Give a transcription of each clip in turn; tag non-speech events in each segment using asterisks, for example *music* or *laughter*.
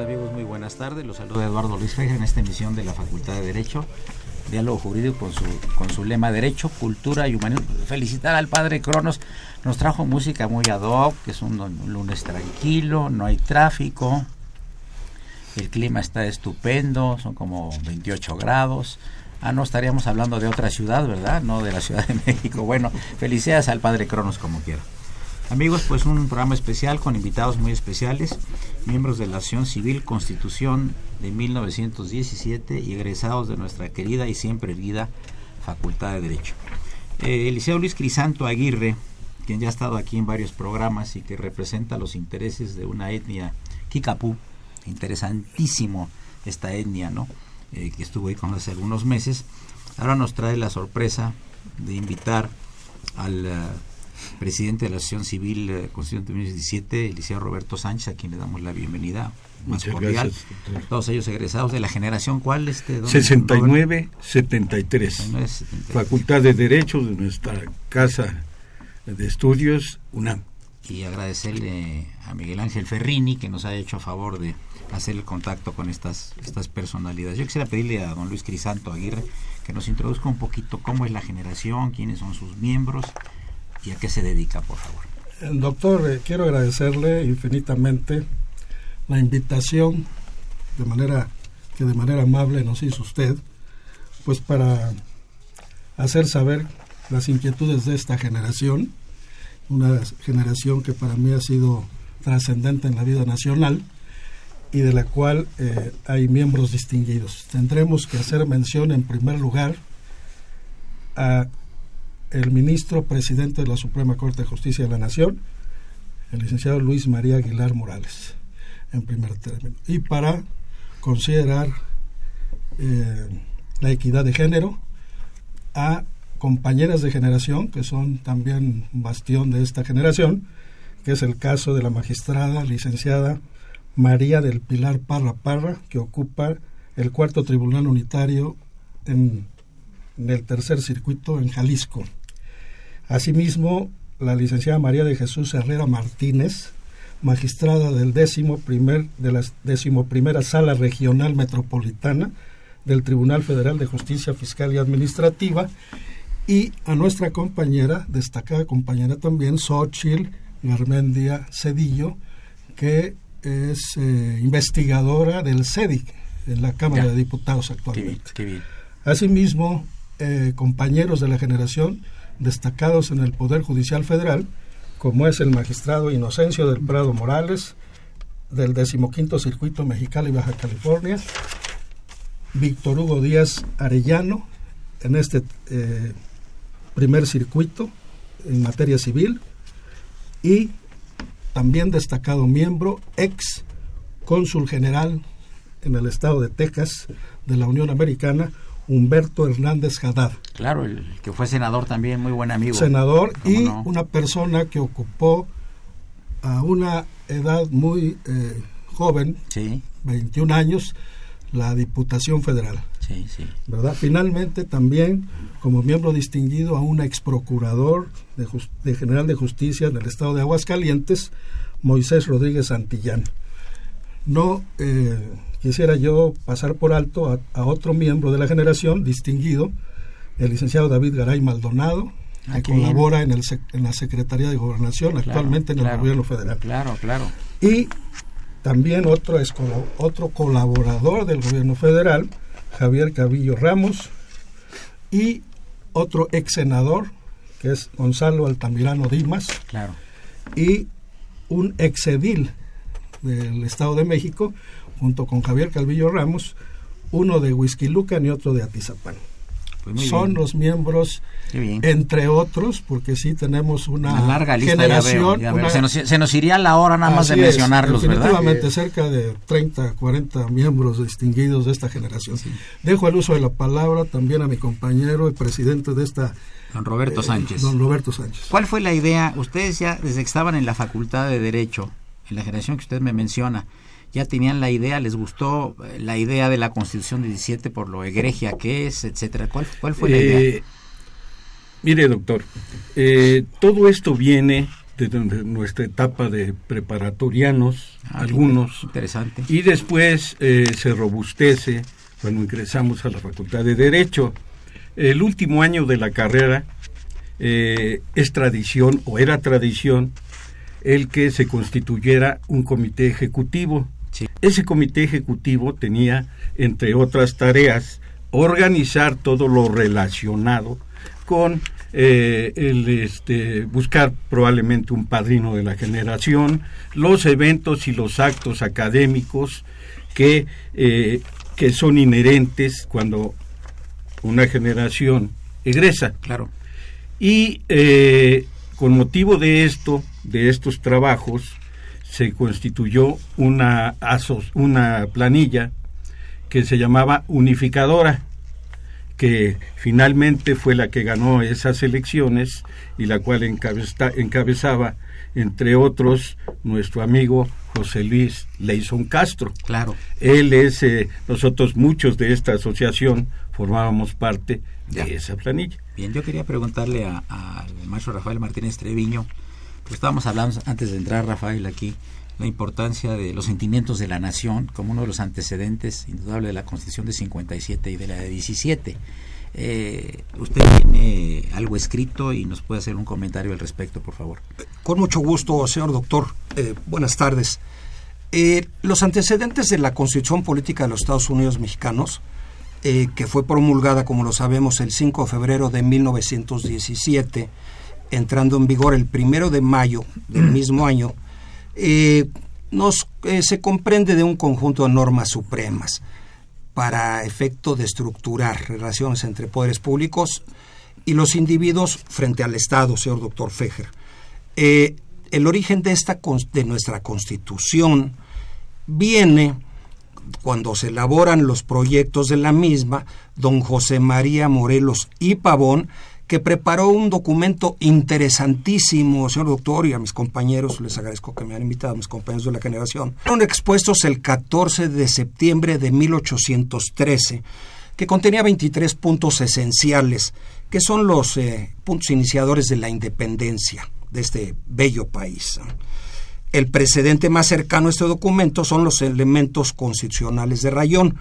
Amigos? Muy buenas tardes. Los saluda Eduardo Luis Feja en esta emisión de la Facultad de Derecho, Diálogo Jurídico con su, con su lema Derecho, Cultura y Humanismo. Felicitar al padre Cronos. Nos trajo música muy ad hoc, que es un, lunes tranquilo, no hay tráfico, el clima está estupendo, son como 28 grados. Ah, no estaríamos hablando de otra ciudad, ¿verdad? No de la Ciudad de *laughs* México. Bueno, felicidades al padre Cronos como quiera. Amigos, pues un programa especial con invitados muy especiales, miembros de la Acción Civil Constitución de 1917 y egresados de nuestra querida y siempre vida Facultad de Derecho. Eh, Eliseo Luis Crisanto Aguirre, quien ya ha estado aquí en varios programas y que representa los intereses de una etnia Kikapú, interesantísimo esta etnia, ¿no? Eh, que estuvo ahí con hace algunos meses, ahora nos trae la sorpresa de invitar al... Eh, presidente de la Asociación Civil eh, Constituyente 2017, el Roberto Sánchez, a quien le damos la bienvenida más cordial. Todos ellos egresados de la generación, ¿cuál? Este, 69-73. Facultad de Derecho de nuestra Casa de Estudios, UNAM. Y agradecerle a Miguel Ángel Ferrini, que nos ha hecho a favor de hacer el contacto con estas, estas personalidades. Yo quisiera pedirle a don Luis Crisanto Aguirre que nos introduzca un poquito cómo es la generación, quiénes son sus miembros y a qué se dedica, por favor. Doctor, eh, quiero agradecerle infinitamente la invitación de manera que de manera amable nos hizo usted, pues para hacer saber las inquietudes de esta generación, una generación que para mí ha sido trascendente en la vida nacional y de la cual eh, hay miembros distinguidos. Tendremos que hacer mención en primer lugar a el ministro presidente de la Suprema Corte de Justicia de la Nación, el licenciado Luis María Aguilar Morales, en primer término. Y para considerar eh, la equidad de género a compañeras de generación, que son también bastión de esta generación, que es el caso de la magistrada licenciada María del Pilar Parra Parra, que ocupa el cuarto tribunal unitario en, en el tercer circuito en Jalisco. Asimismo, la licenciada María de Jesús Herrera Martínez, magistrada del décimo primer, de la decimoprimera Sala Regional Metropolitana del Tribunal Federal de Justicia Fiscal y Administrativa, y a nuestra compañera, destacada compañera también, Xochil Garmendia Cedillo, que es eh, investigadora del CEDIC, en la Cámara Ya. de Diputados Qué bien, actualmente. qué bien. Asimismo, eh, compañeros de la generación destacados en el Poder Judicial Federal, como es el magistrado Inocencio del Prado Morales, del decimoquinto Circuito Mexicali y Baja California, Víctor Hugo Díaz Arellano, en este eh, primer circuito en materia civil, y también destacado miembro, ex cónsul general en el estado de Texas de la Unión Americana, Humberto Hernández Haddad, Claro, el que fue senador también, muy buen amigo. senador ¿Cómo y no? una persona que ocupó a una edad muy eh, joven, Sí, 21 años, la Diputación Federal. sí, sí. ¿verdad? Finalmente, también como miembro distinguido a un ex procurador de General de Justicia en el estado de Aguascalientes, Moisés Rodríguez Santillán. No eh, quisiera yo pasar por alto a, a otro miembro de la generación distinguido, el licenciado David Garay Maldonado, que colabora en, el sec- en la Secretaría de Gobernación, Claro, actualmente en el claro. gobierno federal. Claro, claro. Y también otro, es otro colaborador del gobierno federal, Javier Cabillo Ramos, y otro ex senador, que es Gonzalo Altamirano Dimas, Claro. y un ex edil del Estado de México, junto con Javier Calvillo Ramos, uno de Huizquilucan y otro de Atizapán. Pues Son bien. los miembros, entre otros, porque sí tenemos una, Una larga lista, ya generación, veo, ya veo. una- Se, nos, se nos iría la hora nada más de es, mencionarlos, ¿verdad? definitivamente, cerca de 30, 40 miembros distinguidos de esta generación. Dejo el uso de la palabra también a mi compañero y presidente de esta, Don Roberto eh, Sánchez. don Roberto Sánchez. ¿Cuál fue la idea? Ustedes ya, desde que estaban en la Facultad de Derecho, en la generación que usted me menciona, ya tenían la idea, les gustó eh, la idea de la Constitución 17 por lo egregia que es, etcétera. ¿Cuál, cuál fue la idea? Eh, mire, doctor, eh, todo esto viene de nuestra etapa de preparatorianos, Ah, algunos, Interesante. y después eh, se robustece cuando ingresamos a la Facultad de Derecho. El último año de la carrera eh, es tradición, o era tradición, el que se constituyera un comité ejecutivo. Sí. Ese comité ejecutivo tenía, entre otras tareas, organizar todo lo relacionado con eh, el este, buscar probablemente un padrino de la generación, los eventos y los actos académicos que, eh, que son inherentes cuando una generación egresa. Claro. Y eh, con motivo de esto, de estos trabajos, se constituyó una, una planilla que se llamaba unificadora, que finalmente fue la que ganó esas elecciones y la cual encabeza- encabezaba, entre otros, nuestro amigo José Luis Leison Castro. Claro. Él es, eh, nosotros muchos de esta asociación formábamos parte de esa planilla. Bien, yo quería preguntarle a- al maestro Rafael Martínez Treviño, pues estábamos hablando antes de entrar, Rafael, aquí, la importancia de los sentimientos de la nación como uno de los antecedentes indudable de la Constitución de 57 y de la de 17. Eh, usted tiene algo escrito y nos puede hacer un comentario al respecto, por favor. Con mucho gusto, señor doctor. Eh, buenas tardes. Eh, los antecedentes de la Constitución Política de los Estados Unidos Mexicanos, eh, que fue promulgada, como lo sabemos, el 5 de febrero de 1917, entrando en vigor el primero de mayo del mismo año, eh, nos, eh, se comprende de un conjunto de normas supremas para efecto de estructurar relaciones entre poderes públicos y los individuos frente al Estado, señor doctor Fejer. Eh, el origen de, esta, de nuestra constitución viene cuando se elaboran los proyectos de la misma, don José María Morelos y Pavón, que preparó un documento interesantísimo, señor doctor, y a mis compañeros, les agradezco que me han invitado, a mis compañeros de la generación, fueron expuestos el 14 de septiembre de 1813, que contenía 23 puntos esenciales, que son los eh, puntos iniciadores de la independencia de este bello país. El precedente más cercano a este documento son los elementos constitucionales de Rayón.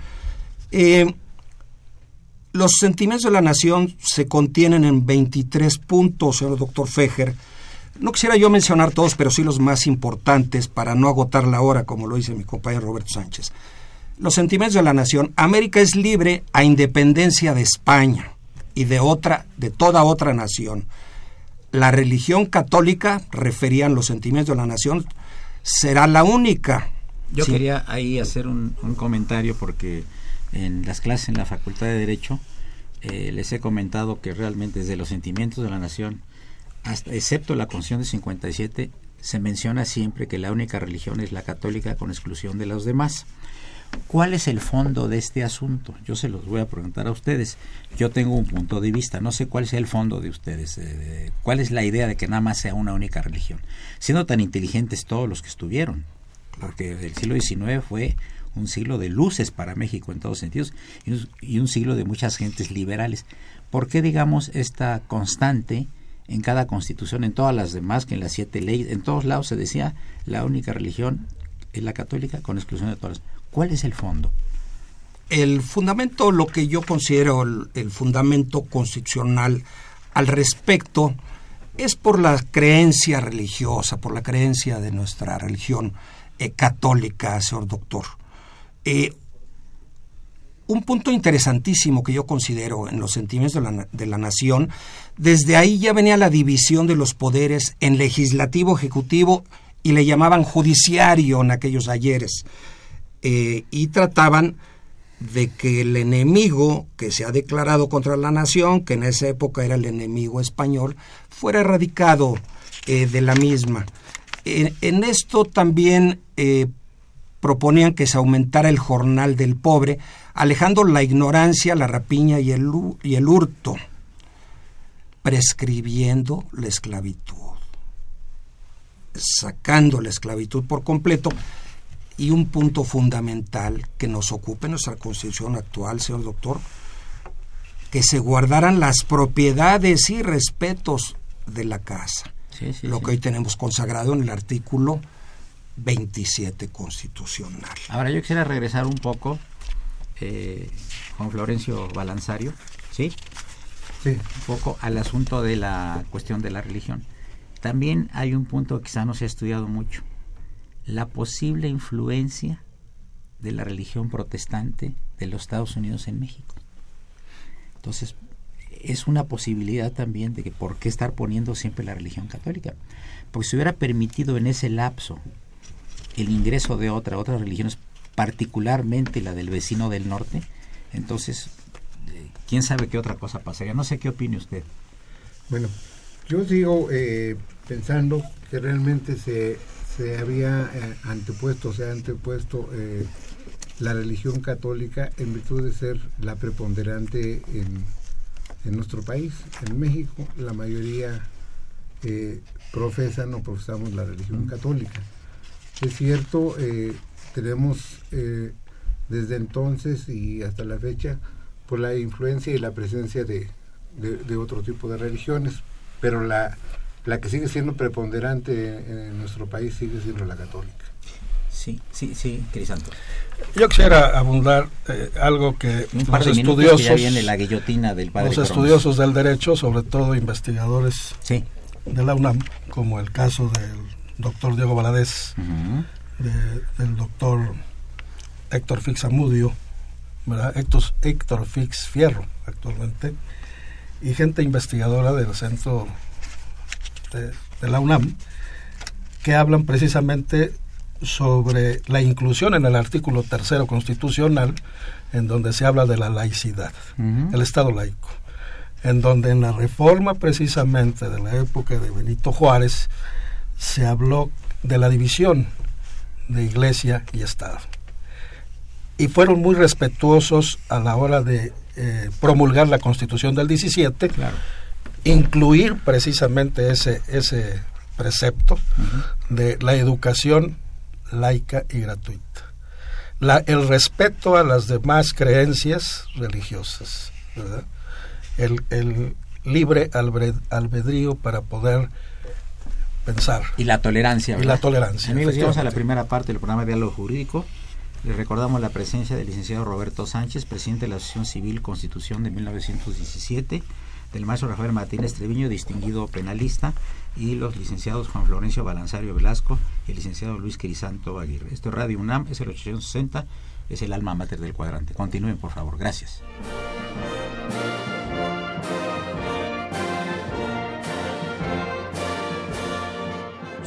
Eh, los sentimientos de la nación se contienen en 23 puntos, señor doctor Fejer. No quisiera yo mencionar todos, pero sí los más importantes para no agotar la hora, como lo dice mi compañero Roberto Sánchez. los sentimientos de la nación. América es libre a independencia de España y de otra, de toda otra nación. La religión católica, referían los sentimientos de la nación, será la única. Yo quería ahí hacer un, comentario porque en las clases en la Facultad de Derecho eh, les he comentado que realmente desde los sentimientos de la nación, hasta, excepto la Constitución de 57, se menciona siempre que la única religión es la católica con exclusión de los demás. ¿Cuál es el fondo de este asunto? Yo se los voy a preguntar a ustedes. Yo tengo un punto de vista, no sé cuál sea el fondo de ustedes. Eh, ¿Cuál es la idea de que nada más sea una única religión? Siendo tan inteligentes todos los que estuvieron, porque el siglo XIX fue un siglo de luces para México en todos sentidos y un siglo de muchas gentes liberales. ¿Por qué, digamos, esta constante en cada constitución, en todas las demás, que en las siete leyes, en todos lados se decía la única religión es la católica con exclusión de todas? ¿Cuál es el fondo? El fundamento, lo que yo considero el, fundamento constitucional al respecto, es por la creencia religiosa, por la creencia de nuestra religión eh, católica, señor doctor. Eh, un punto interesantísimo que yo considero en los sentimientos de la, de la, nación, desde ahí ya venía la división de los poderes en legislativo, ejecutivo y le llamaban judiciario en aquellos ayeres. Eh, y trataban de que el enemigo que se ha declarado contra la nación, que en esa época era el enemigo español, fuera erradicado eh, de la misma. en esto también proponían que se aumentara el jornal del pobre, alejando la ignorancia, la rapiña y el, y el hurto, prescribiendo la esclavitud, sacando la esclavitud por completo y un punto fundamental que nos ocupa en nuestra constitución actual, señor doctor, que se guardaran las propiedades y respetos de la casa. lo que hoy tenemos consagrado en el artículo 27 constitucional. Ahora yo quisiera regresar un poco, eh, Juan Florencio Balanzario, ¿sí? Sí. Un poco al asunto de la cuestión de la religión. También hay un punto que quizá no se ha estudiado mucho la posible influencia de la religión protestante de los Estados Unidos en México. Entonces, es una posibilidad también de que por qué estar poniendo siempre la religión católica. Porque si hubiera permitido en ese lapso el ingreso de otra, otras religiones, particularmente la del vecino del norte, entonces, eh, quién sabe qué otra cosa pasaría. No sé qué opine usted. Bueno, yo sigo eh, pensando que realmente se se había eh, antepuesto, se ha antepuesto eh, la religión católica en virtud de ser la preponderante en, en nuestro país. En México la mayoría profesan o profesamos la religión católica. Es cierto, tenemos desde entonces y hasta la fecha por la influencia y la presencia de, de otro tipo de religiones, pero la la que sigue siendo preponderante en nuestro país sigue siendo la católica. Sí, sí, sí, Crisanto. Yo quisiera abundar eh, algo que Un los estudiosos, ya viene la guillotina del padre los estudiosos del derecho, sobre todo investigadores de la UNAM, como el caso del doctor Diego Valadez, del doctor Héctor Fix Amudio, ¿verdad? Héctor, Héctor Fix Fierro actualmente, y gente investigadora del Centro de, la UNAM que hablan precisamente sobre la inclusión en el artículo tercero constitucional en donde se habla de la laicidad, el Estado laico, en donde en la reforma precisamente de la época de Benito Juárez se habló de la división de iglesia y Estado. Y fueron muy respetuosos a la hora de eh, promulgar la constitución del 17, claro incluir precisamente ese, ese precepto de la educación laica y gratuita. La, el respeto a las demás creencias religiosas, El, el libre albedrío para poder pensar. Y la tolerancia. Y la tolerancia. Amigos, llegamos a la primera parte del programa de diálogo jurídico. Les recordamos la presencia del licenciado Roberto Sánchez, presidente de la Asociación Civil Constitución de 1917 del maestro Rafael Martínez Treviño, distinguido penalista, y los licenciados Juan Florencio Balanzario Velasco y el licenciado Luis Crisanto Aguirre. Esto es Radio UNAM, es el 860, es el alma mater del cuadrante. Continúen, por favor. Gracias.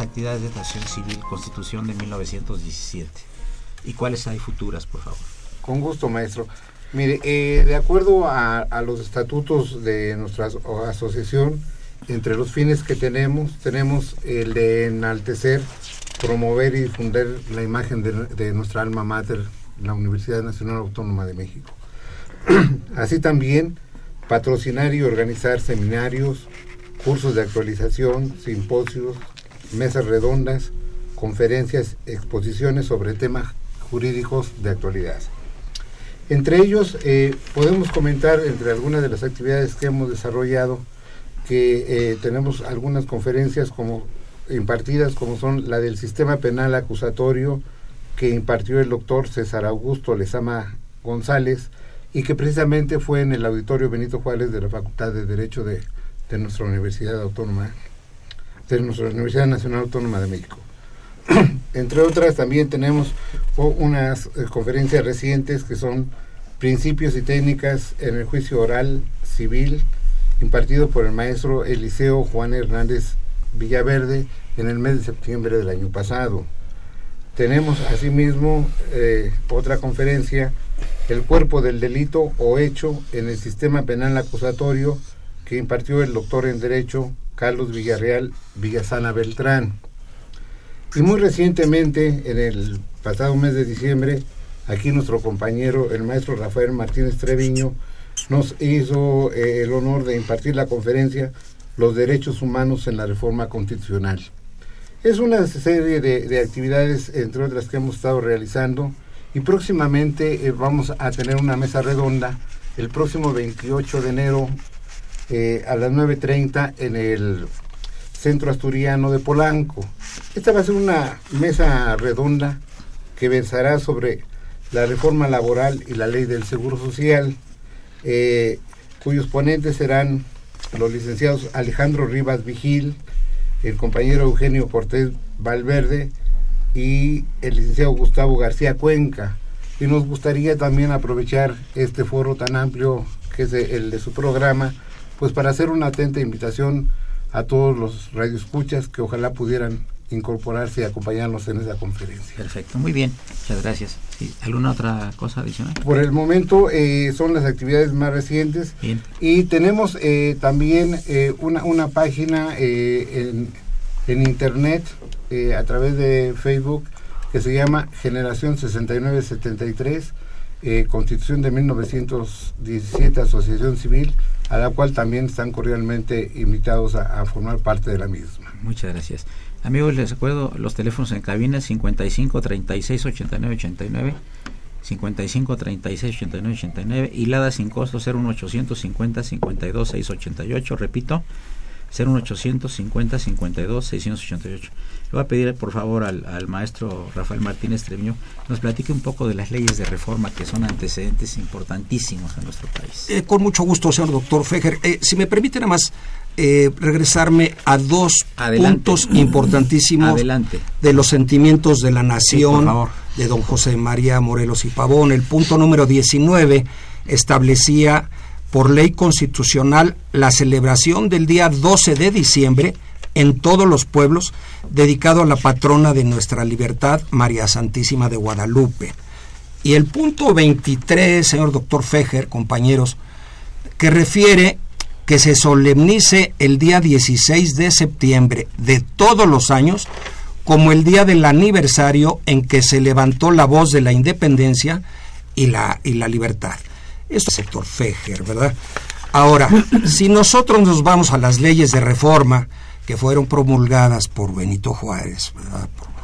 Actividades de esta civil Constitución de 1917? ¿Y cuáles hay futuras, por favor? Con gusto, maestro. Mire, eh, de acuerdo a, los estatutos de nuestra asociación, entre los fines que tenemos, tenemos el de enaltecer, promover y difundir la imagen de, de nuestra alma mater, la Universidad Nacional Autónoma de México. *clears throat* Así también, patrocinar y organizar seminarios, cursos de actualización, simposios, mesas redondas, conferencias, exposiciones sobre temas jurídicos de actualidad. Entre ellos, eh, podemos comentar entre algunas de las actividades que hemos desarrollado que eh, tenemos algunas conferencias como impartidas como son la del sistema penal acusatorio que impartió el doctor César Augusto Lezama González y que precisamente fue en el auditorio Benito Juárez de la Facultad de Derecho de de nuestra Universidad Autónoma, de nuestra Universidad Nacional Autónoma de México. *clears throat* Entre otras, también tenemos unas eh, conferencias recientes que son Principios y Técnicas en el Juicio Oral Civil, impartido por el maestro Eliseo Juan Hernández Villaverde en el mes de septiembre del año pasado. Tenemos asimismo eh, otra conferencia, El cuerpo del delito o hecho en el sistema penal acusatorio, que impartió el doctor en Derecho Carlos Villarreal Villasana Beltrán. Y muy recientemente, en el pasado mes de diciembre, aquí nuestro compañero, el maestro Rafael Martínez Treviño, nos hizo eh, el honor de impartir la conferencia Los Derechos Humanos en la Reforma Constitucional. Es una serie de, actividades, entre otras, que hemos estado realizando y próximamente eh, vamos a tener una mesa redonda el próximo 28 de enero eh, a las 9.30 en el Centro Asturiano de Polanco. Esta va a ser una mesa redonda que versará sobre la reforma laboral y la ley del Seguro Social, eh, cuyos ponentes serán los licenciados Alejandro Rivas Vigil, el compañero Eugenio Cortés Valverde y el licenciado Gustavo García Cuenca. Y nos gustaría también aprovechar este foro tan amplio que es el de su programa pues para hacer una atenta invitación a todos los radioescuchas que ojalá pudieran incorporarse y acompañarnos en esa conferencia. Perfecto, muy bien, muchas gracias. ¿Alguna otra cosa adicional? Por el momento eh, son las actividades más recientes bien. y tenemos eh, también eh, una, una página en, en, internet a través de Facebook que se llama Generación 6973 eh, Constitución de 1917, Asociación Civil, a la cual también están cordialmente invitados a, a formar parte de la misma. Muchas gracias. Amigos, les recuerdo los teléfonos en cabina 55 36 89 89, 55 36 89 89, hilada sin costo 01850 52 688, repito, 01850 52 688. Le voy a pedir por favor al, al maestro Rafael Martínez Treviño nos platique un poco de las leyes de reforma que son antecedentes importantísimos en nuestro país. Eh, con mucho gusto, señor doctor Fejer. Eh, si me permite nada más eh, regresarme a dos Adelante. puntos importantísimos Adelante. de los sentimientos de la nación de don José María Morelos y Pavón. El punto número 19 establecía por ley constitucional la celebración del día 12 de diciembre en todos los pueblos dedicado a la patrona de nuestra libertad, María Santísima de Guadalupe. Y el punto 23, señor doctor Fejer, compañeros, que refiere que se solemnice el día 16 de septiembre de todos los años como el día del aniversario en que se levantó la voz de la independencia y la, y la libertad. Esto es sector Fejer, ¿verdad? Ahora, si nosotros nos vamos a las leyes de reforma que fueron promulgadas por Benito Juárez, ¿verdad? Por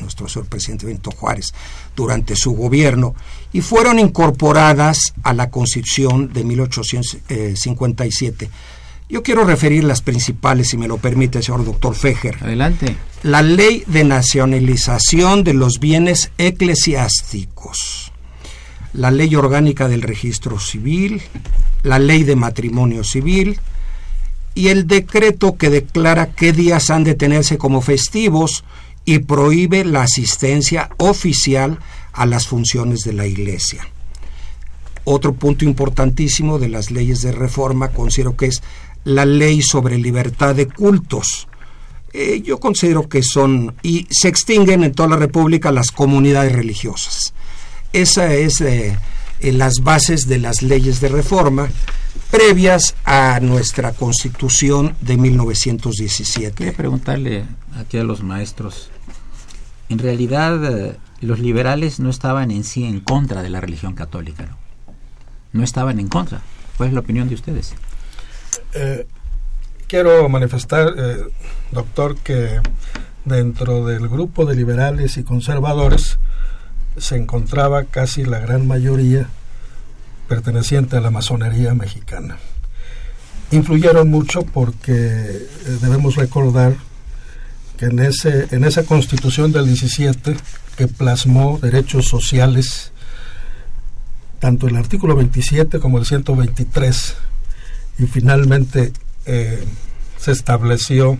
nuestro señor presidente Benito Juárez, durante su gobierno, y fueron incorporadas a la Constitución de 1857. Yo quiero referir las principales, si me lo permite, señor doctor Fejer Adelante. la ley de nacionalización de los bienes eclesiásticos, la ley orgánica del registro civil, la ley de matrimonio civil y el decreto que declara qué días han de tenerse como festivos y prohíbe la asistencia oficial a las funciones de la Iglesia. Otro punto importantísimo de las leyes de reforma considero que es la ley sobre libertad de cultos. Eh, yo considero que son y se extinguen en toda la República las comunidades religiosas. Esa es eh, las bases de las leyes de reforma previas a nuestra Constitución de Quería 1917. preguntarle aquí a los maestros. En realidad, eh, los liberales no estaban en sí en contra de la religión católica, ¿no? No estaban en contra. ¿Cuál es la opinión de ustedes? Eh, quiero manifestar, eh, doctor, que dentro del grupo de liberales y conservadores se encontraba casi la gran mayoría perteneciente a la masonería mexicana. Influyeron mucho porque eh, debemos recordar que en, ese, en esa constitución del 17 que plasmó derechos sociales, tanto el artículo 27 como el 123, y finalmente eh, se estableció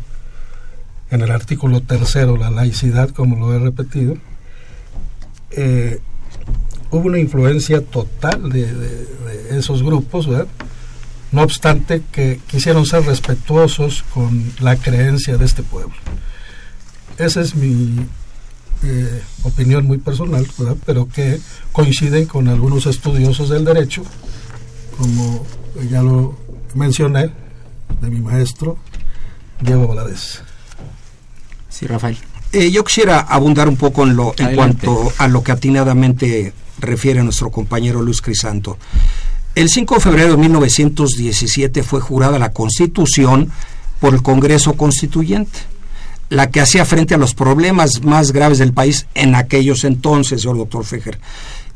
en el artículo tercero la laicidad, como lo he repetido, eh, hubo una influencia total de, esos grupos, no obstante que quisieron ser respetuosos con la creencia de este pueblo. Esa es mi eh, opinión muy personal, pero que coinciden con algunos estudiosos del derecho, como ya lo mencioné, de mi maestro Diego Valadez. Sí, Rafael. Eh, yo quisiera abundar un poco en, lo, en Adelante. cuanto a lo que atinadamente refiere nuestro compañero Luis Crisanto. El 5 de febrero de 1917 fue jurada la Constitución por el Congreso Constituyente, la que hacía frente a los problemas más graves del país en aquellos entonces, señor doctor Fejer,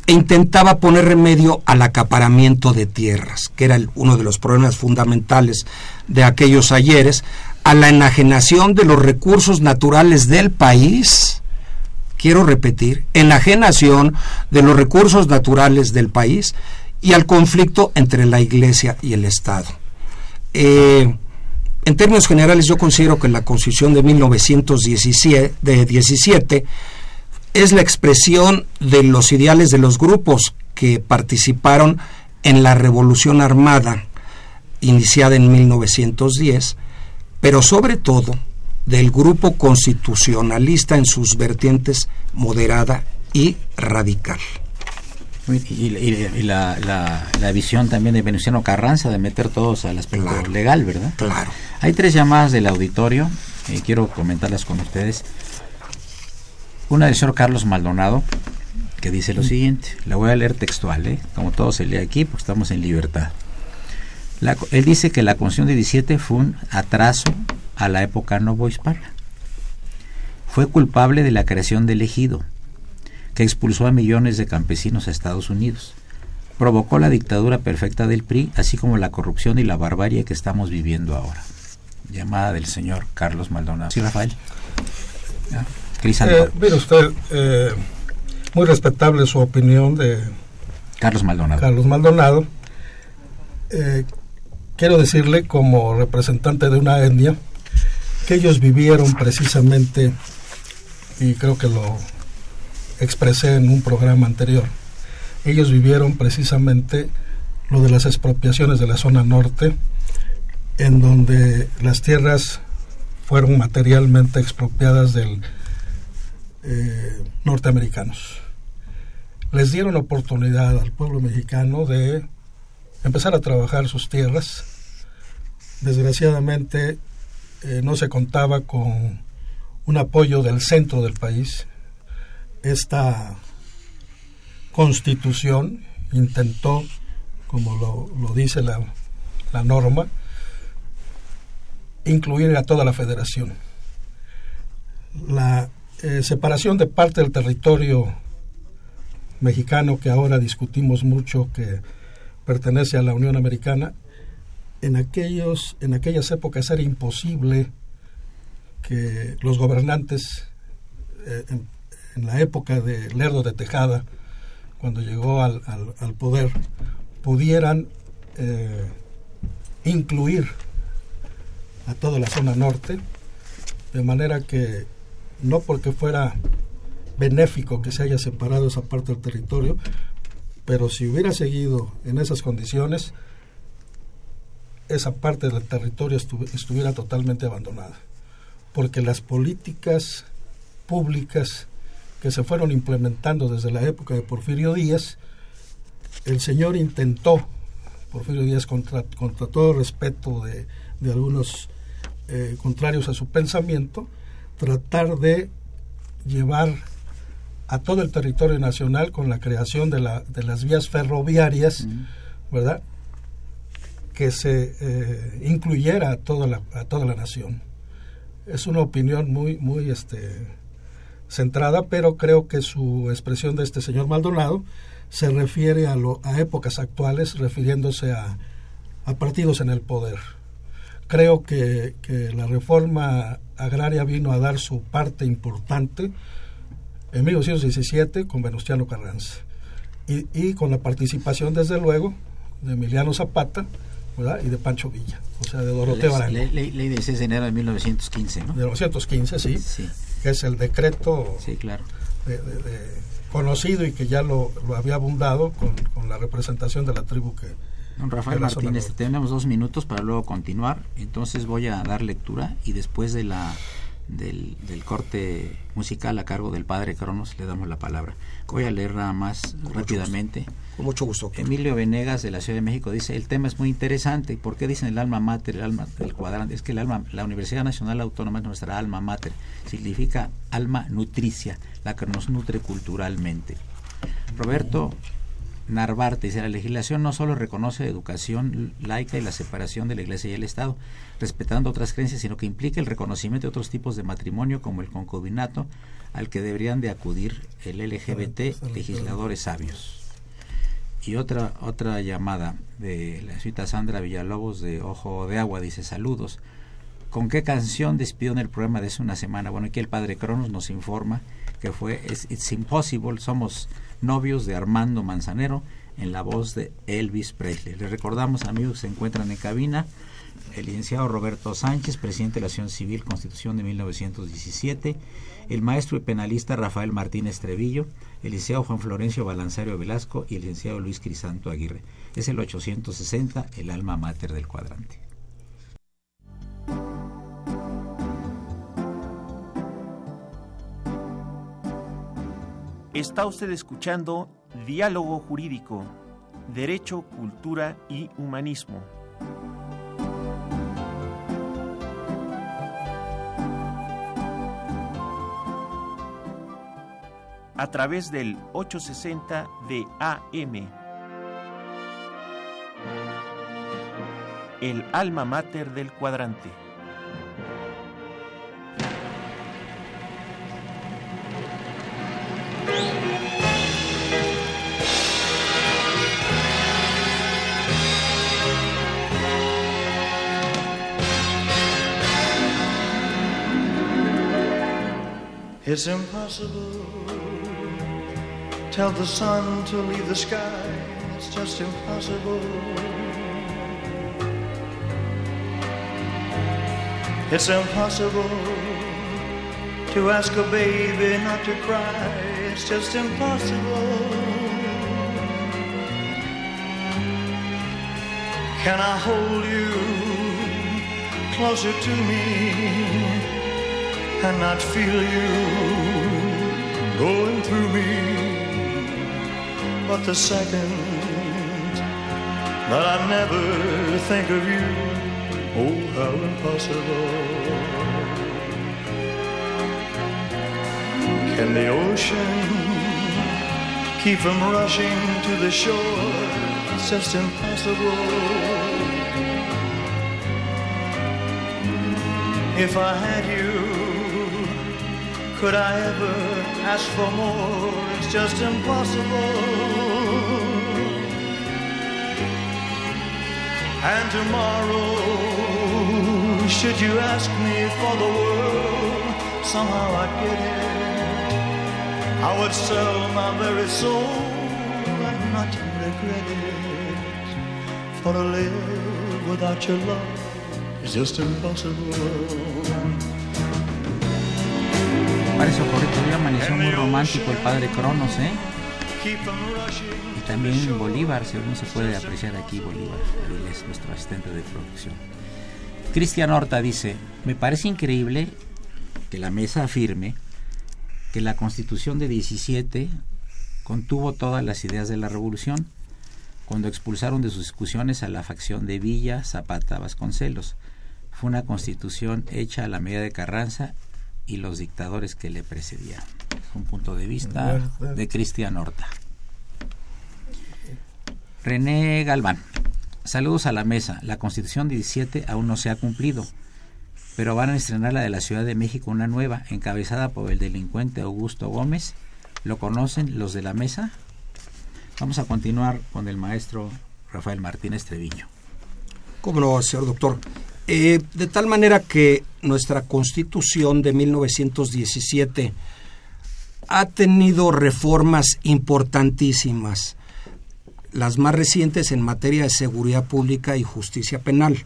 e intentaba poner remedio al acaparamiento de tierras, que era el- uno de los problemas fundamentales de aquellos ayeres, a la enajenación de los recursos naturales del país, quiero repetir, enajenación de los recursos naturales del país y al conflicto entre la Iglesia y el Estado. Eh, en términos generales, yo considero que la Constitución de 1917 de 17 es la expresión de los ideales de los grupos que participaron en la Revolución Armada iniciada en 1910, pero sobre todo del grupo constitucionalista en sus vertientes moderada y radical. Y, y- y- y la, la- la visión también de Venustiano Carranza de meter todos al aspecto Claro. legal, ¿verdad? Claro. Hay tres llamadas del auditorio y quiero comentarlas con ustedes. Una del señor Carlos Maldonado, que dice lo siguiente, la voy a leer textual, ¿eh? como todo se lee aquí, pues estamos en libertad. Él dice que la Constitución de 17 fue un atraso a la época novohispana. Fue culpable de la creación del ejido, que expulsó a millones de campesinos a Estados Unidos. Provocó la dictadura perfecta del PRI, así como la corrupción y la barbarie que estamos viviendo ahora. Llamada del señor Carlos Maldonado. Sí, Rafael. Eh, mire usted, eh, muy respetable su opinión de Carlos Maldonado. Carlos Maldonado. Eh, quiero decirle como representante de una etnia que ellos vivieron precisamente, y creo que lo expresé en un programa anterior, ellos vivieron precisamente lo de las expropiaciones de la zona norte, en donde las tierras fueron materialmente expropiadas del eh, norteamericanos. Les dieron oportunidad al pueblo mexicano de empezar a trabajar sus tierras. Desgraciadamente eh, no se contaba con un apoyo del centro del país. Esta constitución intentó, como lo, dice la, la norma, incluir a toda la federación. La eh, separación de parte del territorio mexicano que ahora discutimos mucho, que pertenece a la Unión Americana, en, aquellos, en aquellas épocas era imposible que los gobernantes, eh, en, la época de Lerdo de Tejada, cuando llegó al, al, poder, pudieran eh, incluir a toda la zona norte, de manera que no porque fuera benéfico que se haya separado esa parte del territorio, pero si hubiera seguido en esas condiciones, esa parte del territorio estuviera totalmente abandonada, porque las políticas públicas que se fueron implementando desde la época de Porfirio Díaz, el señor intentó, Porfirio Díaz contra, contra todo respeto de, de algunos eh, contrarios a su pensamiento, tratar de llevar a todo el territorio nacional con la creación de, la, de las vías ferroviarias, ¿verdad? Que se eh, incluyera a toda, la, a toda la nación. Es una opinión muy, muy este, centrada, pero creo que su expresión de este señor Maldonado se refiere a, lo, a épocas actuales, refiriéndose a, a partidos en el poder creo que, la reforma agraria vino a dar su parte importante en 1917 con Venustiano Carranza y, con la participación desde luego de Emiliano Zapata y de Pancho Villa, o sea, de Doroteo Arango. Ley, ley, de 6 de enero de 1915, ¿no? De 1915, sí, sí. que es el decreto sí, claro. conocido y que ya lo, había abundado con, con la representación de la tribu que, Don Rafael Martínez, tenemos dos minutos para luego continuar, entonces voy a dar lectura y después de la del, corte musical a cargo del padre Cronos le damos la palabra. Voy a leer nada más rápidamente. Con mucho gusto. Emilio Venegas de la Ciudad de México dice, el tema es muy interesante. ¿Por qué dicen el alma mater, el alma del cuadrante? Es que el alma, la Universidad Nacional Autónoma es nuestra alma mater. Significa alma nutricia, la que nos nutre culturalmente. Roberto Narvarte dice, la legislación no solo reconoce la educación laica y la separación de la Iglesia y el Estado, respetando otras creencias, sino que implica el reconocimiento de otros tipos de matrimonio como el concubinato, al que deberían de acudir el LGBT, legisladores sabios. Y otra, otra llamada de la cita Sandra Villalobos de Ojo de Agua dice, saludos. ¿Con qué canción despido en el programa de hace una semana? Bueno, aquí el padre Cronos nos informa que fue It's Impossible, somos novios de Armando Manzanero, en la voz de Elvis Presley. Les recordamos, amigos, se encuentran en cabina el licenciado Roberto Sánchez, presidente de la Acción Civil Constitución de 1917, el maestro y penalista Rafael Martínez Trevillo, el licenciado Juan Florencio Balanzario Velasco y el licenciado Luis Crisanto Aguirre. Es el 860, el alma mater del cuadrante. Está usted escuchando Diálogo Jurídico, Derecho, Cultura y Humanismo. A través del 860 de AM. El alma mater del cuadrante. It's impossible. Tell the sun to leave the sky. It's just impossible. It's impossible to ask a baby not to cry. It's just impossible. Can I hold you closer to me? and not feel you going through me. But the second that I never think of you, oh, how impossible. Can the ocean keep from rushing to the shore? It's just impossible. If I had you could I ever ask for more? It's just impossible. And tomorrow, should you ask me for the world, somehow I'd get it. I would sell my very soul and not regret it. For to live without your love is just impossible. Parece correcto, hoy amaneció muy romántico el padre Cronos, ¿eh? Y también Bolívar, según se puede apreciar aquí, Bolívar, él es nuestro asistente de producción. Cristian Horta dice, me parece increíble que la mesa afirme que la constitución de 17 contuvo todas las ideas de la revolución cuando expulsaron de sus discusiones a la facción de Villa, Zapata, Vasconcelos. Fue una constitución hecha a la medida de Carranza y los dictadores que le precedían. Un punto de vista de Cristian Horta. René Galván. Saludos a la mesa. La Constitución 17 aún no se ha cumplido, pero van a estrenar la de la Ciudad de México una nueva, encabezada por el delincuente Augusto Gómez. ¿Lo conocen los de la mesa? Vamos a continuar con el maestro Rafael Martínez Treviño. ¿Cómo no, señor doctor? Eh, de tal manera que nuestra constitución de 1917 ha tenido reformas importantísimas, las más recientes en materia de seguridad pública y justicia penal.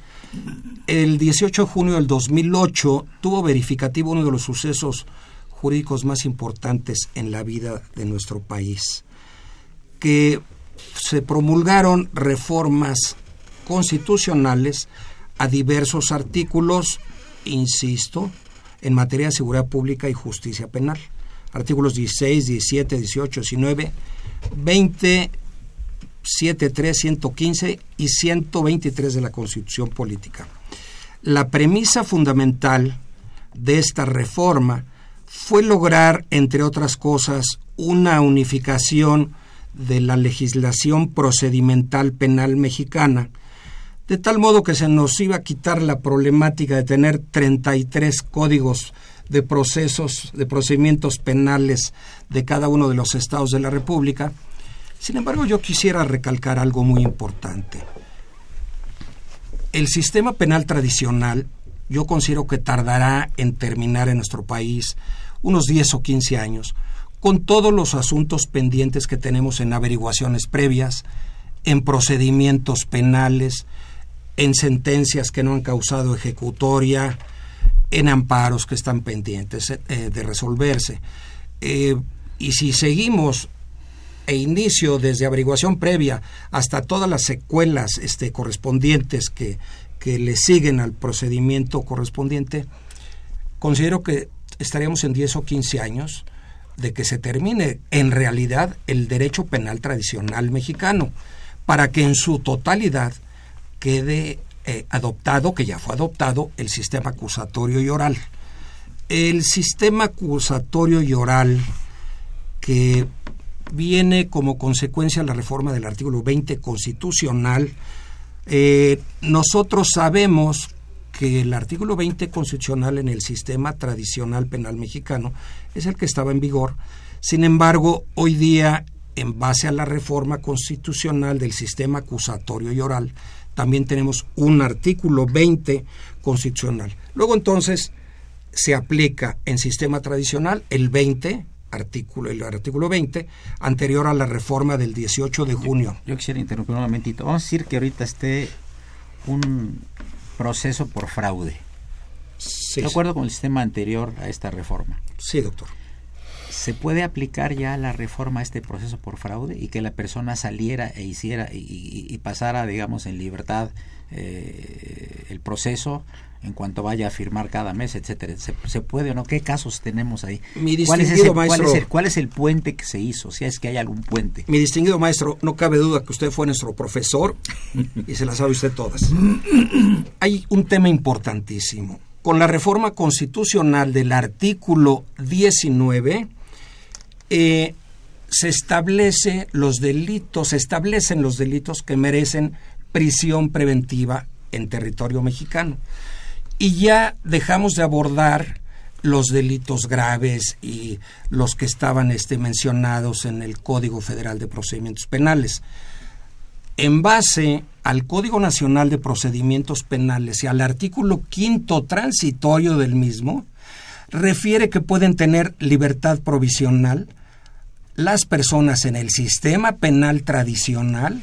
El 18 de junio del 2008 tuvo verificativo uno de los sucesos jurídicos más importantes en la vida de nuestro país, que se promulgaron reformas constitucionales a diversos artículos, insisto, en materia de seguridad pública y justicia penal. Artículos 16, 17, 18, 19, 20, 73, 115 y 123 de la Constitución Política. La premisa fundamental de esta reforma fue lograr, entre otras cosas, una unificación de la legislación procedimental penal mexicana, de tal modo que se nos iba a quitar la problemática de tener 33 códigos de procesos, de procedimientos penales de cada uno de los estados de la República. Sin embargo, yo quisiera recalcar algo muy importante. El sistema penal tradicional yo considero que tardará en terminar en nuestro país unos 10 o 15 años, con todos los asuntos pendientes que tenemos en averiguaciones previas, en procedimientos penales, en sentencias que no han causado ejecutoria, en amparos que están pendientes eh, de resolverse. Eh, y si seguimos e inicio desde averiguación previa hasta todas las secuelas este, correspondientes que, que le siguen al procedimiento correspondiente, considero que estaríamos en 10 o 15 años de que se termine en realidad el derecho penal tradicional mexicano, para que en su totalidad quede eh, adoptado, que ya fue adoptado, el sistema acusatorio y oral. El sistema acusatorio y oral que viene como consecuencia la reforma del artículo 20 constitucional. Eh, nosotros sabemos que el artículo 20 constitucional en el sistema tradicional penal mexicano es el que estaba en vigor. Sin embargo, hoy día, en base a la reforma constitucional del sistema acusatorio y oral, también tenemos un artículo 20 constitucional. Luego entonces se aplica en sistema tradicional el 20 artículo, el artículo 20, anterior a la reforma del 18 de junio. Yo, quisiera interrumpir un momentito. Vamos a decir que ahorita esté un proceso por fraude. Sí, de acuerdo con el sistema anterior a esta reforma. Sí, doctor. ¿Se puede aplicar ya la reforma a este proceso por fraude y que la persona saliera e hiciera y, pasara, digamos, en libertad eh, el proceso en cuanto vaya a firmar cada mes, etcétera? ¿Se, puede o no? ¿Qué casos tenemos ahí? ¿Cuál es, el, ¿Cuál es el puente que se hizo? Si es que hay algún puente. Mi distinguido maestro, no cabe duda que usted fue nuestro profesor y se las sabe usted todas. *laughs* hay un tema importantísimo. Con la reforma constitucional del artículo 19, eh, se establece los delitos, se establecen los delitos que merecen prisión preventiva en territorio mexicano. Y ya dejamos de abordar los delitos graves y los que estaban este, mencionados en el Código Federal de Procedimientos Penales. En base al Código Nacional de Procedimientos Penales y al artículo quinto transitorio del mismo, refiere que pueden tener libertad provisional las personas en el sistema penal tradicional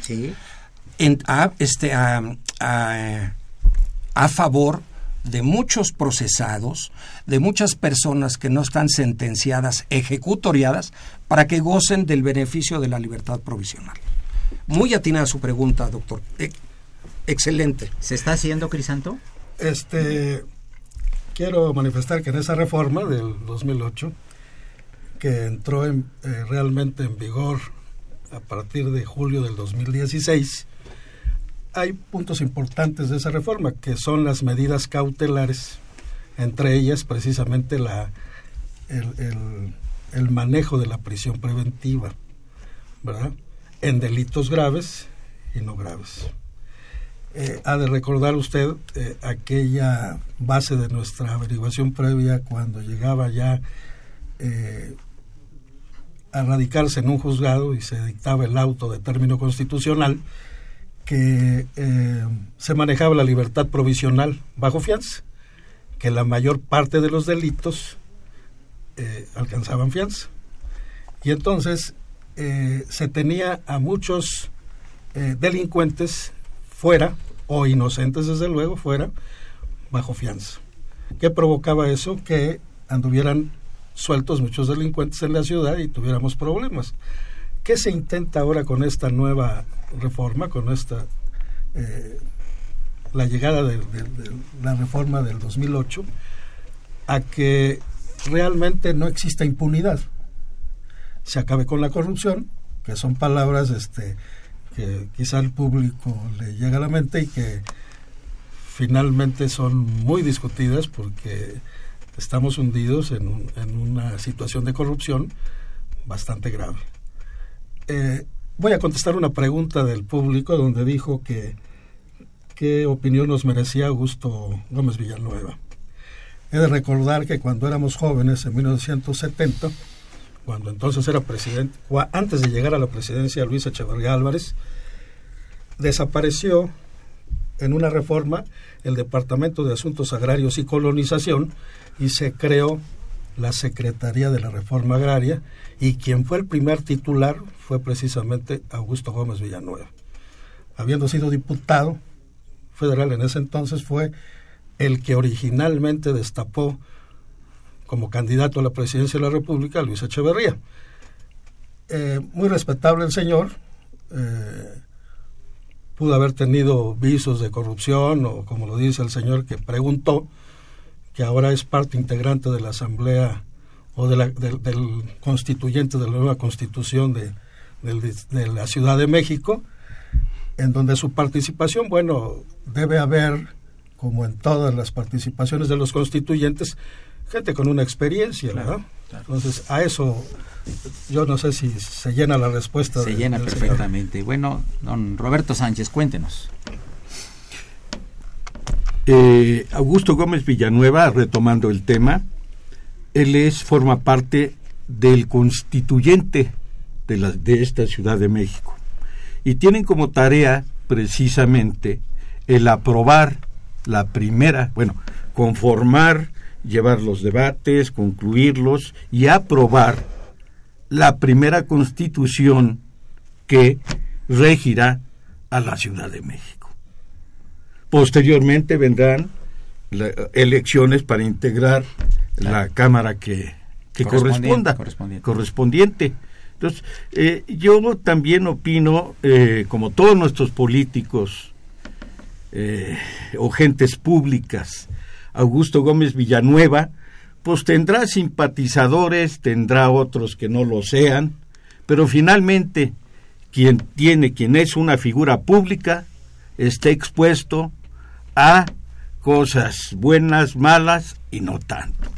a, este, a, a, favor de muchos procesados, de muchas personas que no están sentenciadas, ejecutoriadas, para que gocen del beneficio de la libertad provisional. Muy atinada su pregunta, doctor. E, excelente. ¿Se está haciendo, Crisanto? Este, quiero manifestar que en esa reforma del 2008 que entró en, eh, realmente en vigor a partir de julio del 2016, hay puntos importantes de esa reforma, que son las medidas cautelares, entre ellas precisamente la, el, manejo de la prisión preventiva, ¿verdad? En delitos graves y no graves. Eh, ha de recordar usted eh, aquella base de nuestra averiguación previa cuando llegaba ya a radicarse en un juzgado y se dictaba el auto de término constitucional que eh, se manejaba la libertad provisional bajo fianza, que la mayor parte de los delitos eh, alcanzaban fianza. Y entonces eh, se tenía a muchos delincuentes fuera, o inocentes desde luego, fuera, bajo fianza. ¿Qué provocaba eso? Que anduvieran sueltos muchos delincuentes en la ciudad y tuviéramos problemas. ¿Qué se intenta ahora con esta nueva reforma, con esta eh, la llegada de, la reforma del 2008 a que realmente no exista impunidad, se acabe con la corrupción, que son palabras este, que quizá al público le llega a la mente y que finalmente son muy discutidas porque estamos hundidos en, en una situación de corrupción bastante grave. Eh, voy a contestar una pregunta del público donde dijo que qué opinión nos merecía Augusto Gómez Villanueva. He de recordar que cuando éramos jóvenes, en 1970, cuando entonces era presidente, antes de llegar a la presidencia Luis Echeverría Álvarez, desapareció en una reforma el Departamento de Asuntos Agrarios y Colonización y se creó la Secretaría de la Reforma Agraria y quien fue el primer titular fue precisamente Augusto Gómez Villanueva. Habiendo sido diputado federal en ese entonces, fue el que originalmente destapó como candidato a la presidencia de la República Luis Echeverría. Eh, muy respetable el señor, eh, pudo haber tenido visos de corrupción o como lo dice el señor que preguntó, que ahora es parte integrante de la Asamblea o de la, del constituyente de la nueva constitución de, de, la Ciudad de México, en donde su participación, bueno, debe haber, como en todas las participaciones de los constituyentes, gente con una experiencia, ¿verdad? Entonces, a eso yo no sé si se llena la respuesta. Se de- llena señor. perfectamente. Bueno, don Roberto Sánchez, cuéntenos. Eh, Augusto Gómez Villanueva, retomando el tema, él es, forma parte del constituyente de, la, de esta Ciudad de México. Y tienen como tarea precisamente el aprobar la primera, bueno, conformar, llevar los debates, concluirlos y aprobar la primera constitución que regirá a la Ciudad de México. Posteriormente vendrán la- elecciones para integrar la Cámara que, que corresponda, correspondiente. correspondiente. Entonces, eh, yo también opino, eh, como todos nuestros políticos eh, o gentes públicas, Augusto Gómez Villanueva, pues tendrá simpatizadores, tendrá otros que no lo sean, pero finalmente quien tiene, quien es una figura pública, está expuesto a cosas buenas, malas y no tanto.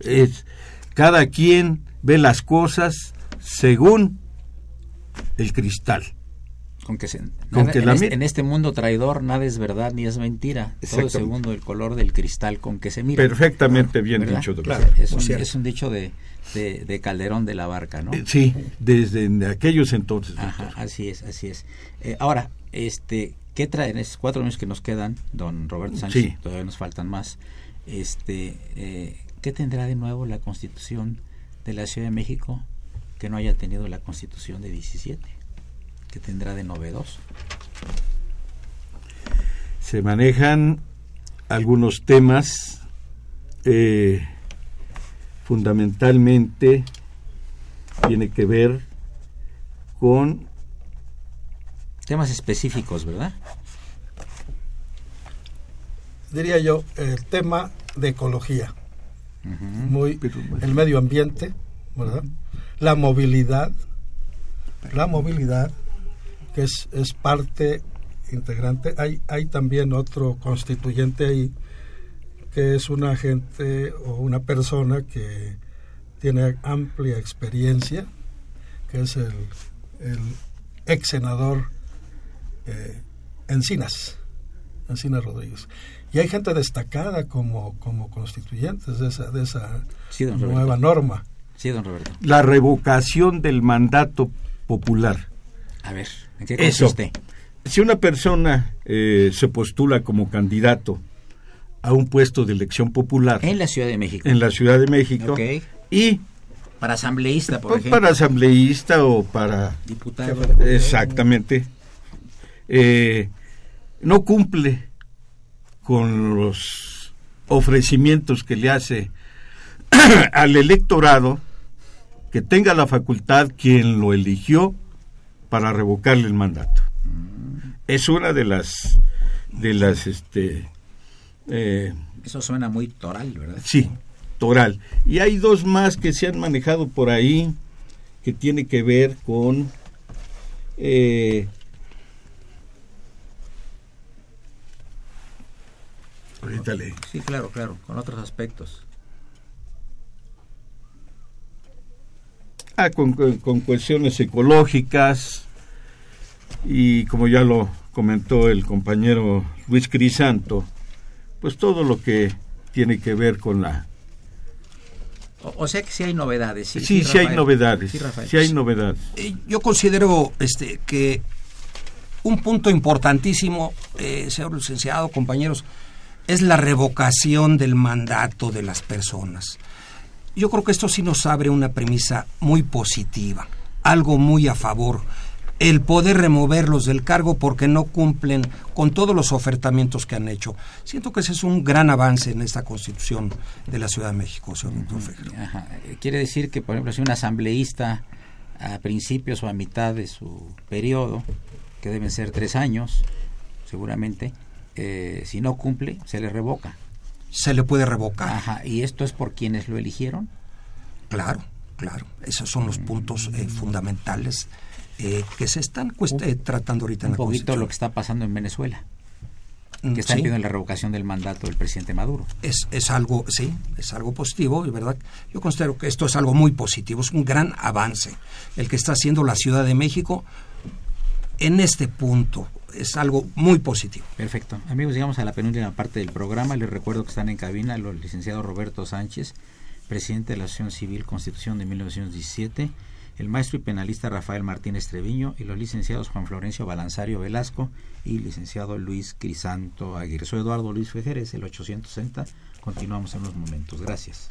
Es, cada quien ve las cosas según el cristal. Con que, se- Con nada- que en, este, en este mundo traidor nada es verdad ni es mentira. Todo según el color del cristal con que se mira. Perfectamente bien ¿Verdad? dicho, doctor. Claro. Es un, es un dicho de, de- de Calderón de la Barca, ¿no? Eh, Sí, desde aquellos entonces. Ajá, así es, así es. Eh, ahora, este, ¿qué traen esos cuatro años que nos quedan, don Roberto Sánchez? Sí. Todavía nos faltan más. Este, eh, ¿qué tendrá de nuevo la Constitución de la Ciudad de México que no haya tenido la Constitución de 17? ¿Qué tendrá de novedoso? se manejan algunos temas eh, fundamentalmente tiene que ver con Temas específicos, ¿verdad? Diría yo, el tema de ecología, muy el medio ambiente, ¿verdad? La movilidad, la movilidad, que es, es parte integrante. Hay, hay también otro constituyente ahí, que es una gente o una persona que tiene amplia experiencia, que es el, el ex senador eh, Encinas, Encinas Rodríguez. Y hay gente destacada como, como constituyentes de esa, de esa Sí, don Roberto. nueva norma. Sí, don Roberto. la revocación del mandato popular. A ver, ¿en qué Eso. consiste? Si una persona eh, se postula como candidato a un puesto de elección popular En la Ciudad de México. en la Ciudad de México Ok. y Para asambleísta, por pues, ejemplo. para asambleísta o para Diputado. Exactamente. Eh, no cumple con los ofrecimientos que le hace *clears throat* al electorado que tenga la facultad quien lo eligió para revocarle el mandato. Es una de las de las este eh, Eso suena muy toral, ¿verdad? Sí, toral. Y hay dos más que se han manejado por ahí que tiene que ver con eh, ahorita le- Sí, claro, claro, con otros aspectos. Ah, con, cuestiones ecológicas y como ya lo comentó el compañero Luis Crisanto, pues todo lo que tiene que ver con la O, o sea que sí hay novedades. Sí, sí, sí, hay novedades, sí hay novedades. Eh, yo considero este que un punto importantísimo, eh, señor licenciado, compañeros, es la revocación del mandato de las personas. Yo creo que esto sí nos abre una premisa muy positiva, algo muy a favor. El poder removerlos del cargo porque no cumplen con todos los ofertamientos que han hecho. Siento que ese es un gran avance en esta constitución de la Ciudad de México, señor doctor. Eh, Quiere decir que, por ejemplo, si un asambleísta a principios o a mitad de su periodo, que deben ser tres años, seguramente, eh, si no cumple, se le revoca. Se le puede revocar. Ajá. ¿Y esto es por quienes lo eligieron? Claro, claro. Esos son los puntos eh, fundamentales eh, que se están eh, tratando ahorita en Un la poquito Constitución. lo que está pasando en Venezuela. que están pidiendo la revocación del mandato del presidente Maduro. Es, es algo, sí, es algo positivo, y verdad. Yo considero que esto es algo muy positivo, es un gran avance el que está haciendo la Ciudad de México en este punto. Es algo muy positivo. Perfecto. Amigos, llegamos a la penúltima parte del programa. Les recuerdo que están en cabina los licenciados Roberto Sánchez, presidente de la Asociación Civil Constitución de 1917, el maestro y penalista Rafael Martínez Treviño y los licenciados Juan Florencio Balanzario Velasco y licenciado Luis Crisanto Aguirre. Soy Eduardo Luis Fejeres, el 860. Continuamos en unos momentos. Gracias.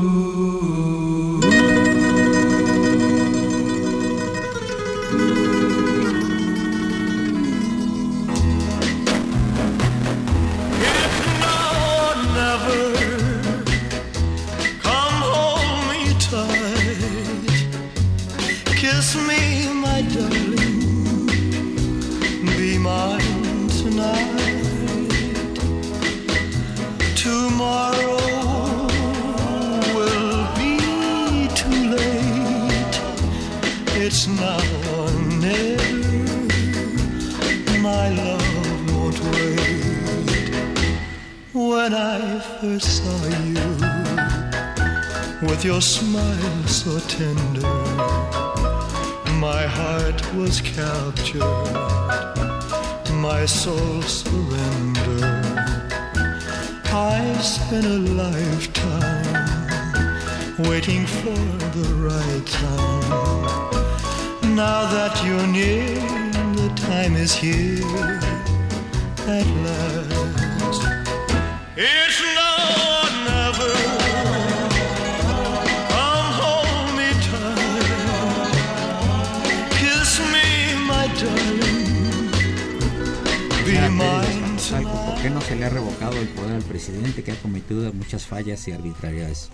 ¿Por qué no se le ha revocado el poder al presidente que ha cometido muchas fallas y arbitrariedades?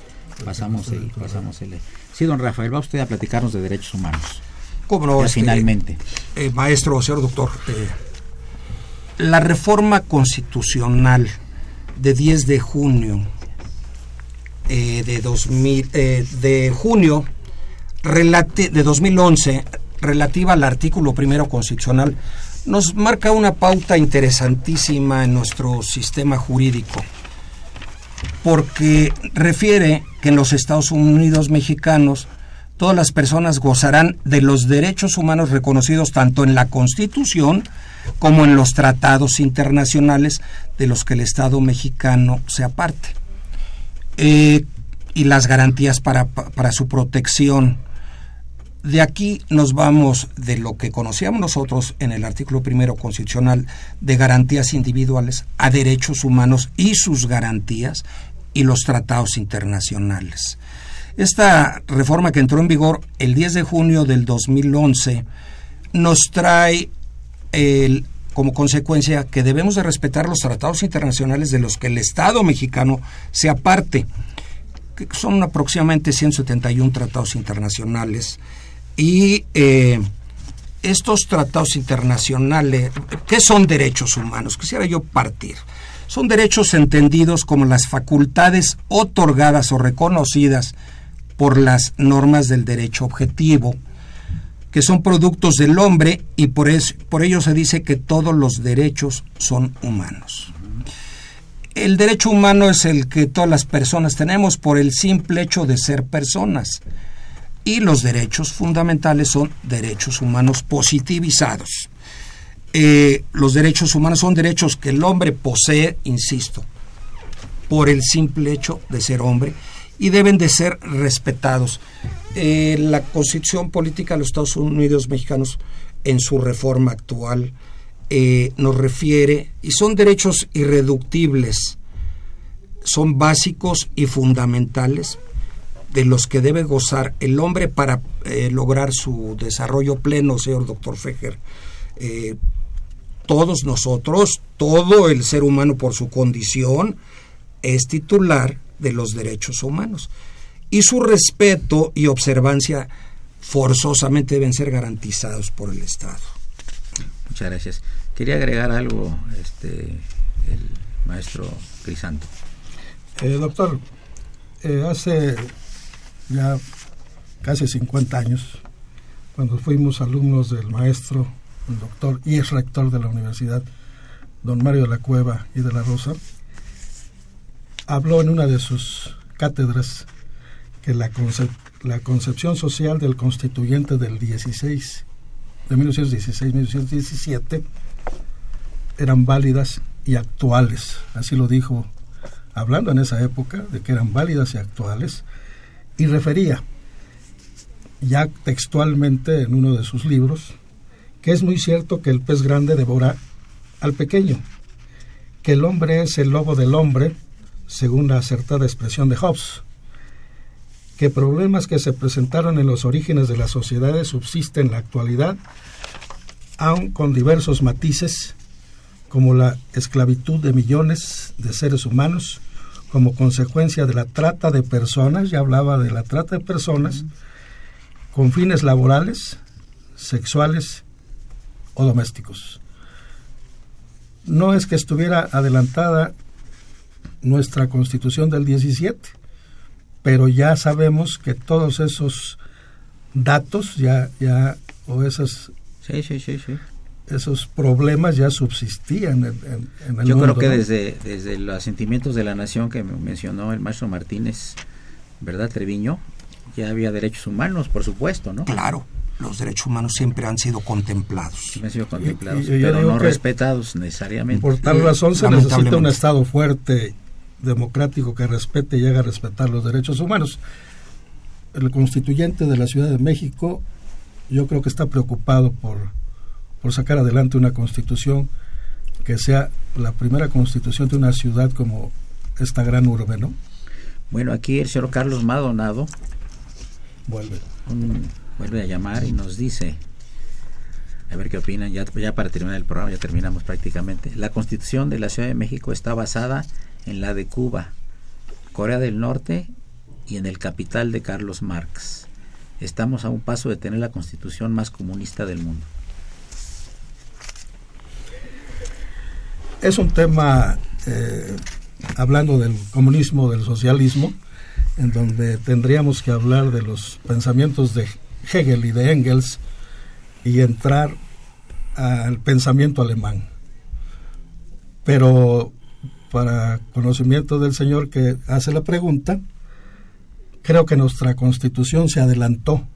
Pasamos el, pasamos el. Sí, don Rafael, va usted a platicarnos de derechos humanos. ¿Cómo no? Este, finalmente. eh, maestro, señor doctor, eh, la reforma constitucional de 10 de junio eh, de 2000, eh, de junio relati- de 2011 relativa al artículo primero constitucional nos marca una pauta interesantísima en nuestro sistema jurídico porque refiere que en los Estados Unidos mexicanos todas las personas gozarán de los derechos humanos reconocidos tanto en la Constitución como en los tratados internacionales de los que el Estado mexicano se aparte. Eh, y las garantías para, pa- para su protección. De aquí nos vamos de lo que conocíamos nosotros en el artículo primero constitucional de garantías individuales a derechos humanos y sus garantías y los tratados internacionales. Esta reforma que entró en vigor el 10 de junio del 2011 nos trae como consecuencia que debemos de respetar los tratados internacionales de los que el Estado mexicano se aparte, que son aproximadamente 171 tratados internacionales. Y eh, estos tratados internacionales, ¿qué son derechos humanos? Quisiera yo partir. Son derechos entendidos como las facultades otorgadas o reconocidas por las normas del derecho objetivo, que son productos del hombre y por, es- por ello se dice que todos los derechos son humanos. El derecho humano es el que todas las personas tenemos por el simple hecho de ser personas. Y los derechos fundamentales son derechos humanos positivizados. Eh, los derechos humanos son derechos que el hombre posee, insisto, por el simple hecho de ser hombre y deben de ser respetados. Eh, la constitución política de los Estados Unidos mexicanos en su reforma actual eh, nos refiere, y son derechos irreductibles, son básicos y fundamentales de los que debe gozar el hombre para eh, lograr su desarrollo pleno, señor doctor Fejer. Eh, todos nosotros, todo el ser humano por su condición, es titular de los derechos humanos. Y su respeto y observancia forzosamente deben ser garantizados por el Estado. Muchas gracias. Quería agregar algo, este, el maestro Crisanto. Eh, doctor, eh, hace ya casi 50 años, cuando fuimos alumnos del maestro, el doctor y ex rector de la universidad, don Mario de la Cueva y de la Rosa, habló en una de sus cátedras que la, la concepción social del constituyente del 16, de 1916-1917, eran válidas y actuales. Así lo dijo, hablando en esa época de que eran válidas y actuales, y refería ya textualmente en uno de sus libros que es muy cierto que el pez grande devora al pequeño, que el hombre es el lobo del hombre, según la acertada expresión de Hobbes, que problemas que se presentaron en los orígenes de las sociedades subsisten en la actualidad, aun con diversos matices, como la esclavitud de millones de seres humanos, como consecuencia de la trata de personas, ya hablaba de la trata de personas, con fines laborales, sexuales o domésticos. No es que estuviera adelantada nuestra constitución del 17, pero ya sabemos que todos esos datos ya, ya o esas sí, sí, sí, sí. Esos problemas ya subsistían en, en, el Yo mundo, creo que ¿no? desde, desde los asentimientos de la nación que mencionó el maestro Martínez, ¿verdad, Treviño? Ya había derechos humanos, por supuesto, ¿no? Claro, los derechos humanos siempre han sido contemplados. Siempre han sido contemplados, Y- y yo pero no respetados necesariamente. Por tal razón se necesita un. Estado fuerte, democrático, que respete y llegue a respetar los derechos humanos. El constituyente de la Ciudad de México, yo creo que está preocupado por, por sacar adelante una constitución que sea la primera constitución de una ciudad como esta gran urbe, ¿no? Bueno, aquí el señor Carlos Madonado Vuelve. un- vuelve a llamar y nos dice, a ver qué opinan, ya, ya para terminar el programa, ya terminamos prácticamente. La constitución de la Ciudad de México está basada en la de Cuba, Corea del Norte y en el capital de Carlos Marx. Estamos a un paso de tener la constitución más comunista del mundo. Es un tema, eh, hablando del comunismo, del socialismo, en donde tendríamos que hablar de los pensamientos de Hegel y de Engels y entrar al pensamiento alemán. Pero para conocimiento del señor que hace la pregunta, creo que nuestra constitución se adelantó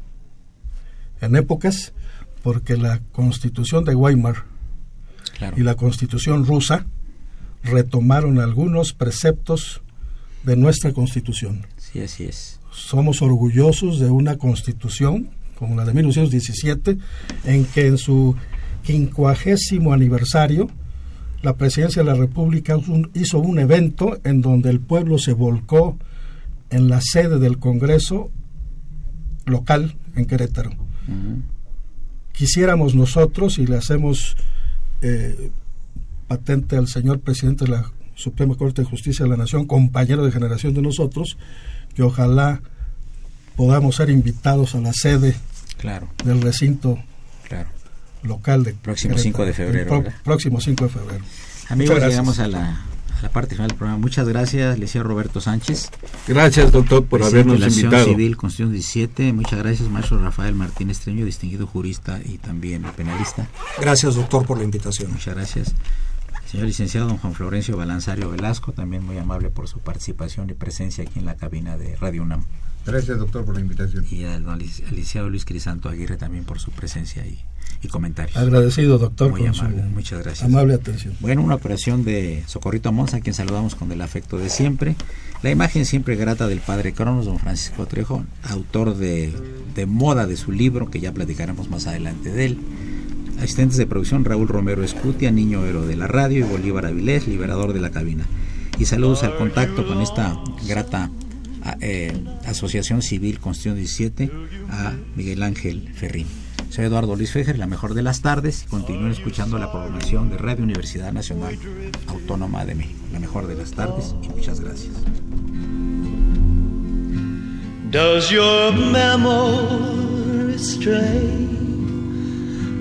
en épocas porque la constitución de Weimar Claro. y la constitución rusa retomaron algunos preceptos de nuestra constitución. Sí, así es. Somos orgullosos de una constitución como la de 1917, en que en su quincuagésimo aniversario la presidencia de la República hizo un evento en donde el pueblo se volcó en la sede del Congreso local en Querétaro quisiéramos nosotros y le hacemos eh, patente al señor presidente de la Suprema Corte de Justicia de la Nación, compañero de generación de nosotros, que ojalá podamos ser invitados a la sede Claro, del recinto claro. local de Próximo Querétaro, 5 de febrero, próximo 5 de febrero. Amigos, llegamos a la, la parte final del programa. Muchas gracias, le decía Roberto Sánchez. Gracias, doctor, por habernos de la invitado. Civil, Constitución 17. Muchas gracias, maestro Rafael Martínez Treño, distinguido jurista y también penalista. Gracias, doctor, por la invitación. Muchas gracias. Señor licenciado don Juan Florencio Balanzario Velasco, también muy amable por su participación y presencia aquí en la cabina de Radio UNAM. Gracias, doctor, por la invitación. Y al al licenciado Luis Crisanto Aguirre también por su presencia y, y comentarios. Agradecido, doctor, Muy amable, muchas gracias. amable atención. Bueno, una operación de Socorrito Monza, a quien saludamos con el afecto de siempre. La imagen siempre grata del padre Cronos, don Francisco Trejo, autor de, de moda de su libro, que ya platicaremos más adelante de él. Asistentes de producción, Raúl Romero Escutia, niño héroe de la radio, y Bolívar Avilés, liberador de la cabina. Y saludos al contacto con esta grata eh, Asociación Civil Constitución 17, a Miguel Ángel Ferrín. Soy Eduardo Luis Fejer, la mejor de las tardes, continúen escuchando la programación de Radio Universidad Nacional Autónoma de México. La mejor de las tardes y muchas gracias. Does your memory stray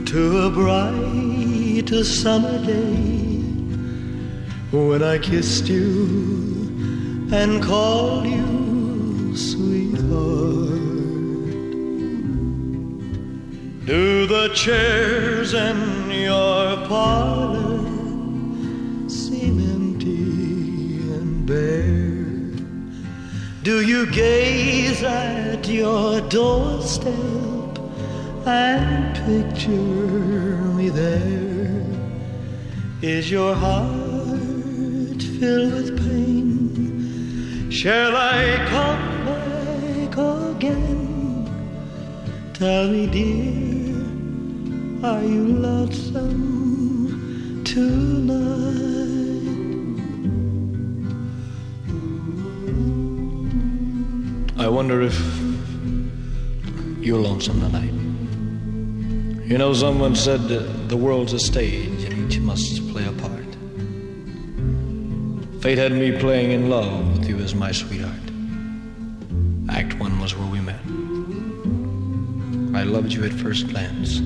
to a bright summer day when I kissed you and called you sweetheart? Do the chairs in your parlor seem empty and bare? Do you gaze at your doorstep and picture me there? Is your heart filled with pain? Shall I come back again? Tell me, dear. Are you lonesome tonight? I wonder if you're lonesome tonight. You know, someone said the world's a stage and each must play a part. Fate had me playing in love with you as my sweetheart. Act one was where we met. I loved you at first glance.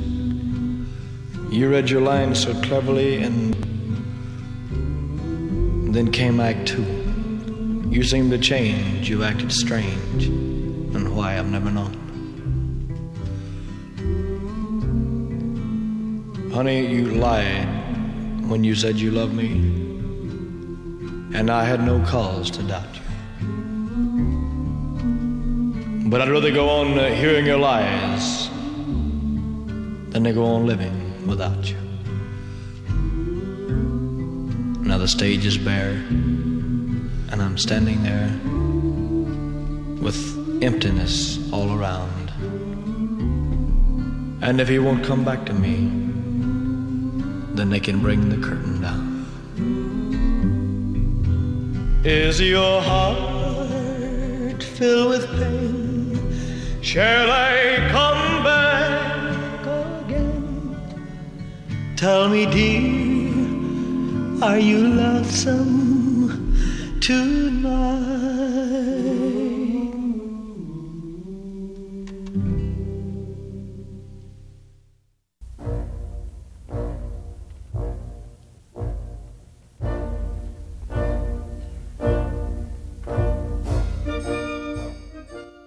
You read your lines so cleverly, and then came Act Two. You seemed to change, you acted strange, and why I've never known. Honey, you lied when you said you loved me, and I had no cause to doubt you. But I'd rather go on uh, hearing your lies than to go on living without you. Now the stage is bare, and I'm standing there with emptiness all around. And if he won't come back to me, then they can bring the curtain down. Is your heart filled with pain? Shall I come Tell me, dear, are you lonesome tonight?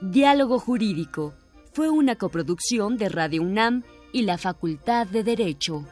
Diálogo Jurídico fue una coproducción de Radio UNAM y la Facultad de Derecho.